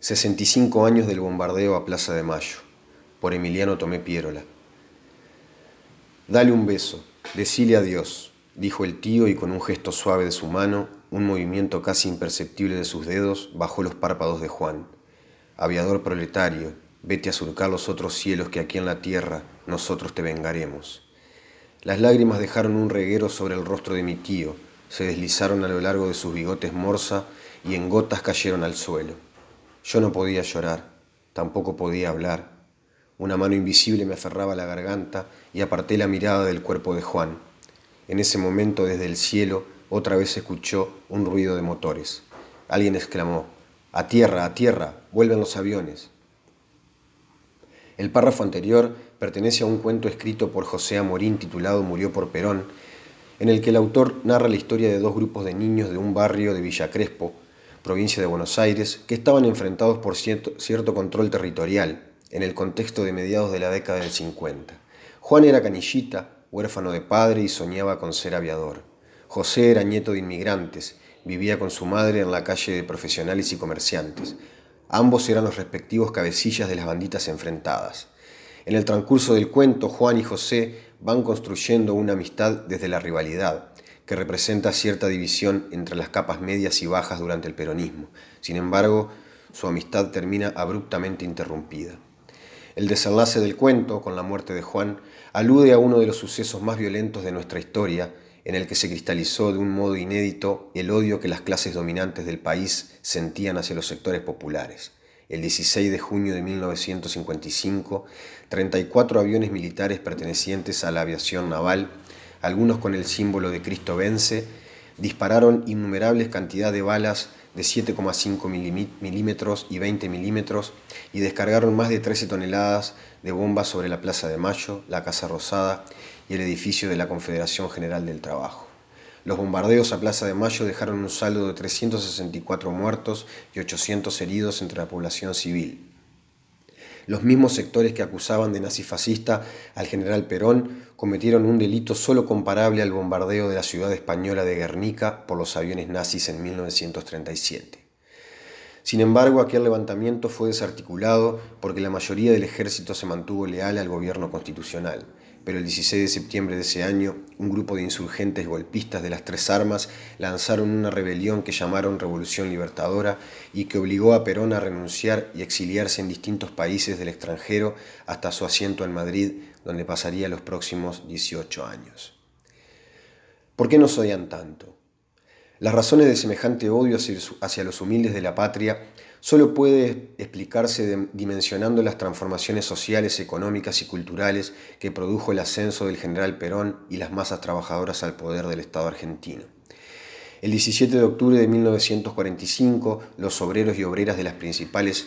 65 años del bombardeo a Plaza de Mayo, por Emiliano Tomé Pierola. Dale un beso, decile adiós, dijo el tío y con un gesto suave de su mano, un movimiento casi imperceptible de sus dedos, bajó los párpados de Juan. Aviador proletario, vete a surcar los otros cielos que aquí en la tierra nosotros te vengaremos. Las lágrimas dejaron un reguero sobre el rostro de mi tío, se deslizaron a lo largo de sus bigotes morsa y en gotas cayeron al suelo. Yo no podía llorar, tampoco podía hablar. Una mano invisible me aferraba a la garganta y aparté la mirada del cuerpo de Juan. En ese momento desde el cielo otra vez escuchó un ruido de motores. Alguien exclamó, A tierra, a tierra, vuelven los aviones. El párrafo anterior pertenece a un cuento escrito por José Amorín titulado Murió por Perón, en el que el autor narra la historia de dos grupos de niños de un barrio de Villa Crespo, provincia de Buenos Aires, que estaban enfrentados por cierto, cierto control territorial en el contexto de mediados de la década del 50. Juan era canillita, huérfano de padre y soñaba con ser aviador. José era nieto de inmigrantes, vivía con su madre en la calle de profesionales y comerciantes. Ambos eran los respectivos cabecillas de las banditas enfrentadas. En el transcurso del cuento, Juan y José van construyendo una amistad desde la rivalidad, que representa cierta división entre las capas medias y bajas durante el peronismo. Sin embargo, su amistad termina abruptamente interrumpida. El desenlace del cuento, con la muerte de Juan, alude a uno de los sucesos más violentos de nuestra historia, en el que se cristalizó de un modo inédito el odio que las clases dominantes del país sentían hacia los sectores populares. El 16 de junio de 1955, 34 aviones militares pertenecientes a la aviación naval algunos con el símbolo de Cristo vence, dispararon innumerables cantidades de balas de 7,5 milímetros y 20 milímetros y descargaron más de 13 toneladas de bombas sobre la Plaza de Mayo, la Casa Rosada y el edificio de la Confederación General del Trabajo. Los bombardeos a Plaza de Mayo dejaron un saldo de 364 muertos y 800 heridos entre la población civil. Los mismos sectores que acusaban de nazifascista al general Perón cometieron un delito solo comparable al bombardeo de la ciudad española de Guernica por los aviones nazis en 1937. Sin embargo, aquel levantamiento fue desarticulado porque la mayoría del ejército se mantuvo leal al gobierno constitucional pero el 16 de septiembre de ese año, un grupo de insurgentes golpistas de las tres armas lanzaron una rebelión que llamaron Revolución Libertadora y que obligó a Perón a renunciar y exiliarse en distintos países del extranjero hasta su asiento en Madrid, donde pasaría los próximos 18 años. ¿Por qué nos odian tanto? Las razones de semejante odio hacia los humildes de la patria solo puede explicarse dimensionando las transformaciones sociales, económicas y culturales que produjo el ascenso del general Perón y las masas trabajadoras al poder del Estado argentino. El 17 de octubre de 1945, los obreros y obreras de las principales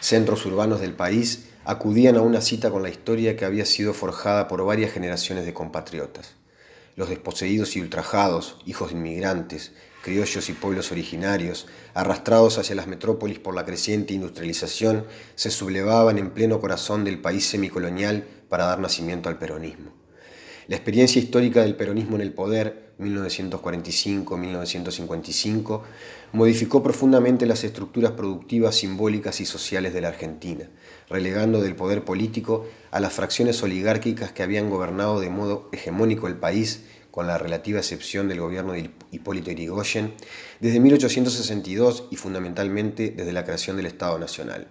centros urbanos del país acudían a una cita con la historia que había sido forjada por varias generaciones de compatriotas. Los desposeídos y ultrajados, hijos de inmigrantes, criollos y pueblos originarios, arrastrados hacia las metrópolis por la creciente industrialización, se sublevaban en pleno corazón del país semicolonial para dar nacimiento al peronismo. La experiencia histórica del peronismo en el poder, 1945-1955, modificó profundamente las estructuras productivas, simbólicas y sociales de la Argentina, relegando del poder político a las fracciones oligárquicas que habían gobernado de modo hegemónico el país con la relativa excepción del gobierno de Hipólito Yrigoyen, desde 1862 y fundamentalmente desde la creación del Estado Nacional.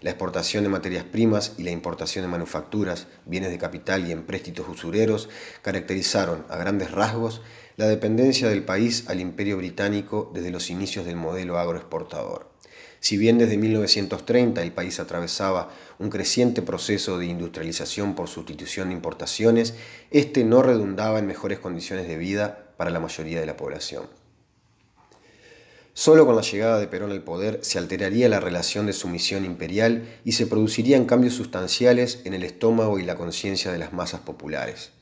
La exportación de materias primas y la importación de manufacturas, bienes de capital y empréstitos usureros caracterizaron a grandes rasgos la dependencia del país al imperio británico desde los inicios del modelo agroexportador. Si bien desde 1930 el país atravesaba un creciente proceso de industrialización por sustitución de importaciones, este no redundaba en mejores condiciones de vida para la mayoría de la población. Solo con la llegada de Perón al poder se alteraría la relación de sumisión imperial y se producirían cambios sustanciales en el estómago y la conciencia de las masas populares.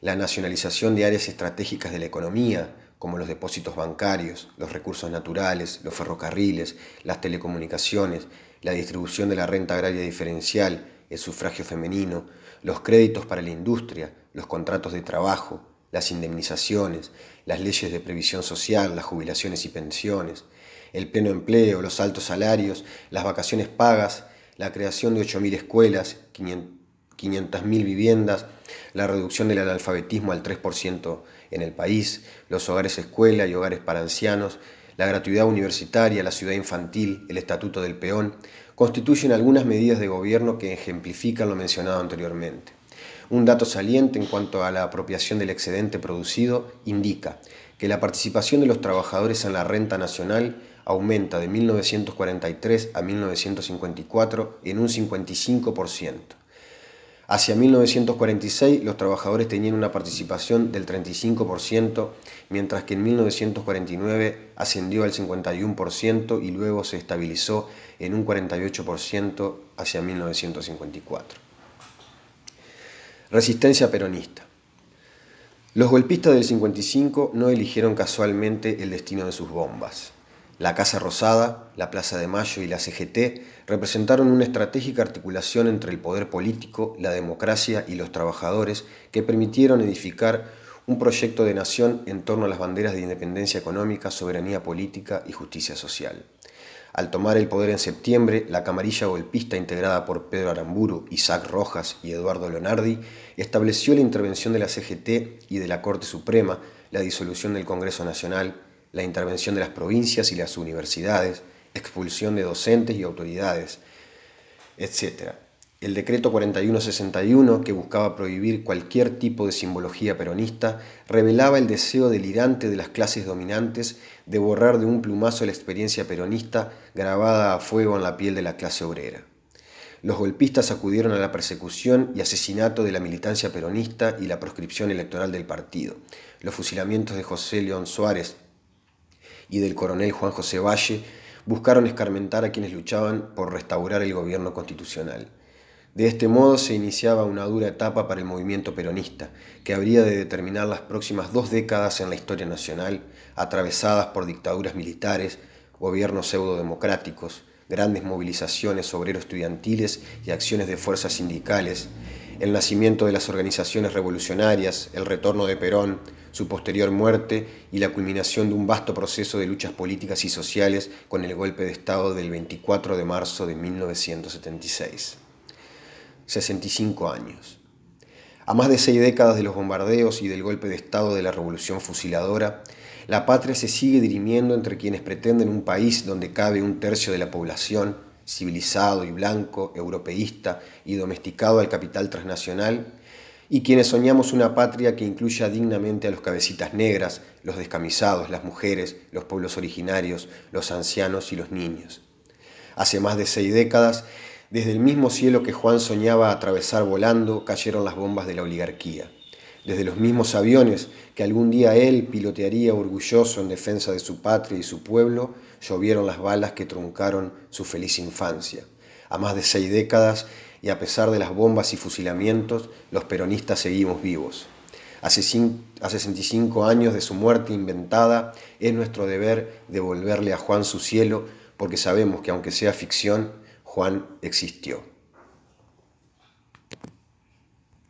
La nacionalización de áreas estratégicas de la economía, como los depósitos bancarios, los recursos naturales, los ferrocarriles, las telecomunicaciones, la distribución de la renta agraria diferencial, el sufragio femenino, los créditos para la industria, los contratos de trabajo, las indemnizaciones, las leyes de previsión social, las jubilaciones y pensiones, el pleno empleo, los altos salarios, las vacaciones pagas, la creación de 8.000 escuelas, 500.000 viviendas, la reducción del analfabetismo al 3% en el país, los hogares escuela y hogares para ancianos, la gratuidad universitaria, la ciudad infantil, el estatuto del peón, constituyen algunas medidas de gobierno que ejemplifican lo mencionado anteriormente. Un dato saliente en cuanto a la apropiación del excedente producido indica que la participación de los trabajadores en la renta nacional aumenta de 1943 a 1954 en un 55%. Hacia 1946 los trabajadores tenían una participación del 35%, mientras que en 1949 ascendió al 51% y luego se estabilizó en un 48% hacia 1954. Resistencia peronista. Los golpistas del 55 no eligieron casualmente el destino de sus bombas. La Casa Rosada, la Plaza de Mayo y la CGT representaron una estratégica articulación entre el poder político, la democracia y los trabajadores que permitieron edificar un proyecto de nación en torno a las banderas de independencia económica, soberanía política y justicia social. Al tomar el poder en septiembre, la camarilla golpista integrada por Pedro Aramburu, Isaac Rojas y Eduardo Leonardi estableció la intervención de la CGT y de la Corte Suprema, la disolución del Congreso Nacional, la intervención de las provincias y las universidades, expulsión de docentes y autoridades, etc. El decreto 4161, que buscaba prohibir cualquier tipo de simbología peronista, revelaba el deseo delirante de las clases dominantes de borrar de un plumazo la experiencia peronista grabada a fuego en la piel de la clase obrera. Los golpistas acudieron a la persecución y asesinato de la militancia peronista y la proscripción electoral del partido. Los fusilamientos de José León Suárez y del coronel Juan José Valle buscaron escarmentar a quienes luchaban por restaurar el gobierno constitucional. De este modo se iniciaba una dura etapa para el movimiento peronista, que habría de determinar las próximas dos décadas en la historia nacional, atravesadas por dictaduras militares, gobiernos pseudo-democráticos, grandes movilizaciones obrero-estudiantiles y acciones de fuerzas sindicales, el nacimiento de las organizaciones revolucionarias, el retorno de Perón, su posterior muerte y la culminación de un vasto proceso de luchas políticas y sociales con el golpe de Estado del 24 de marzo de 1976. 65 años. A más de seis décadas de los bombardeos y del golpe de Estado de la Revolución Fusiladora, la patria se sigue dirimiendo entre quienes pretenden un país donde cabe un tercio de la población, civilizado y blanco, europeísta y domesticado al capital transnacional, y quienes soñamos una patria que incluya dignamente a los cabecitas negras, los descamisados, las mujeres, los pueblos originarios, los ancianos y los niños. Hace más de seis décadas, desde el mismo cielo que Juan soñaba atravesar volando, cayeron las bombas de la oligarquía. Desde los mismos aviones que algún día él pilotearía orgulloso en defensa de su patria y su pueblo, llovieron las balas que truncaron su feliz infancia. A más de seis décadas y a pesar de las bombas y fusilamientos, los peronistas seguimos vivos. Hace, hace 65 años de su muerte inventada, es nuestro deber devolverle a Juan su cielo, porque sabemos que aunque sea ficción, Juan existió.